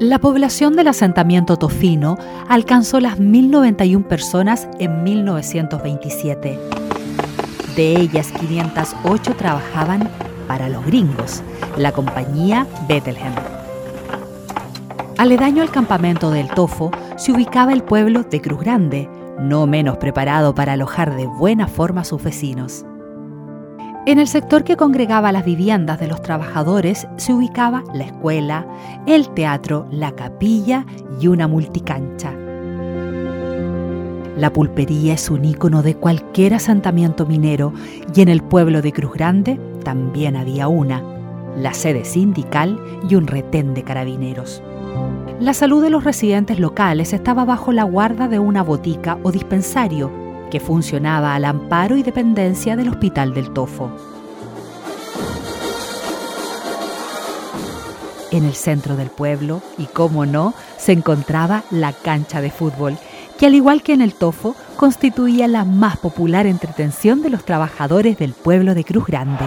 La población del asentamiento tofino alcanzó las 1.091 personas en 1927. De ellas, 508 trabajaban para los gringos, la compañía Bethlehem. Aledaño al campamento del Tofo se ubicaba el pueblo de Cruz Grande, no menos preparado para alojar de buena forma a sus vecinos. En el sector que congregaba las viviendas de los trabajadores se ubicaba la escuela, el teatro, la capilla y una multicancha. La pulpería es un ícono de cualquier asentamiento minero y en el pueblo de Cruz Grande también había una, la sede sindical y un retén de carabineros. La salud de los residentes locales estaba bajo la guarda de una botica o dispensario que funcionaba al amparo y dependencia del Hospital del Tofo. En el centro del pueblo, y cómo no, se encontraba la cancha de fútbol, que al igual que en el Tofo, constituía la más popular entretención de los trabajadores del pueblo de Cruz Grande.